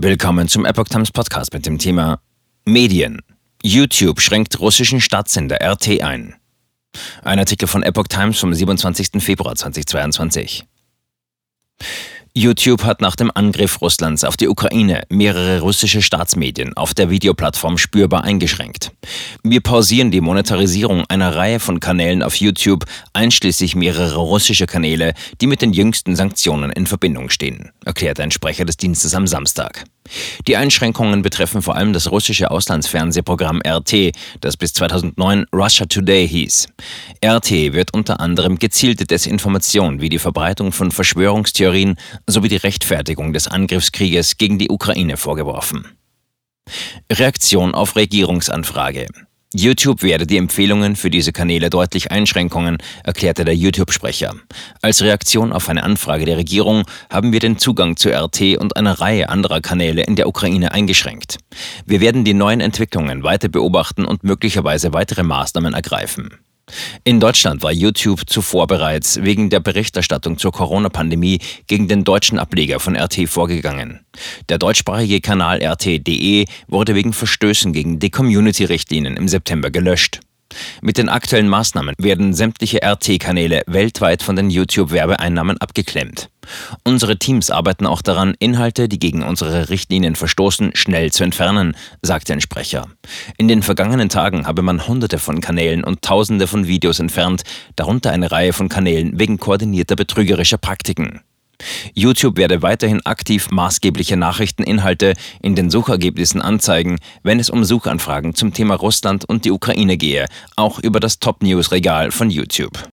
Willkommen zum Epoch Times Podcast mit dem Thema Medien. YouTube schränkt russischen Staatssender RT ein. Ein Artikel von Epoch Times vom 27. Februar 2022. YouTube hat nach dem Angriff Russlands auf die Ukraine mehrere russische Staatsmedien auf der Videoplattform spürbar eingeschränkt. Wir pausieren die Monetarisierung einer Reihe von Kanälen auf YouTube, einschließlich mehrerer russische Kanäle, die mit den jüngsten Sanktionen in Verbindung stehen, erklärte ein Sprecher des Dienstes am Samstag. Die Einschränkungen betreffen vor allem das russische Auslandsfernsehprogramm RT, das bis 2009 Russia Today hieß. RT wird unter anderem gezielte Desinformation wie die Verbreitung von Verschwörungstheorien sowie die Rechtfertigung des Angriffskrieges gegen die Ukraine vorgeworfen. Reaktion auf Regierungsanfrage. YouTube werde die Empfehlungen für diese Kanäle deutlich Einschränkungen, erklärte der YouTube-Sprecher. Als Reaktion auf eine Anfrage der Regierung haben wir den Zugang zu RT und einer Reihe anderer Kanäle in der Ukraine eingeschränkt. Wir werden die neuen Entwicklungen weiter beobachten und möglicherweise weitere Maßnahmen ergreifen. In Deutschland war YouTube zuvor bereits wegen der Berichterstattung zur Corona-Pandemie gegen den deutschen Ableger von RT vorgegangen. Der deutschsprachige Kanal RT.de wurde wegen Verstößen gegen die Community-Richtlinien im September gelöscht. Mit den aktuellen Maßnahmen werden sämtliche RT-Kanäle weltweit von den YouTube-Werbeeinnahmen abgeklemmt. Unsere Teams arbeiten auch daran, Inhalte, die gegen unsere Richtlinien verstoßen, schnell zu entfernen, sagte ein Sprecher. In den vergangenen Tagen habe man Hunderte von Kanälen und Tausende von Videos entfernt, darunter eine Reihe von Kanälen wegen koordinierter betrügerischer Praktiken. YouTube werde weiterhin aktiv maßgebliche Nachrichteninhalte in den Suchergebnissen anzeigen, wenn es um Suchanfragen zum Thema Russland und die Ukraine gehe, auch über das Top-News-Regal von YouTube.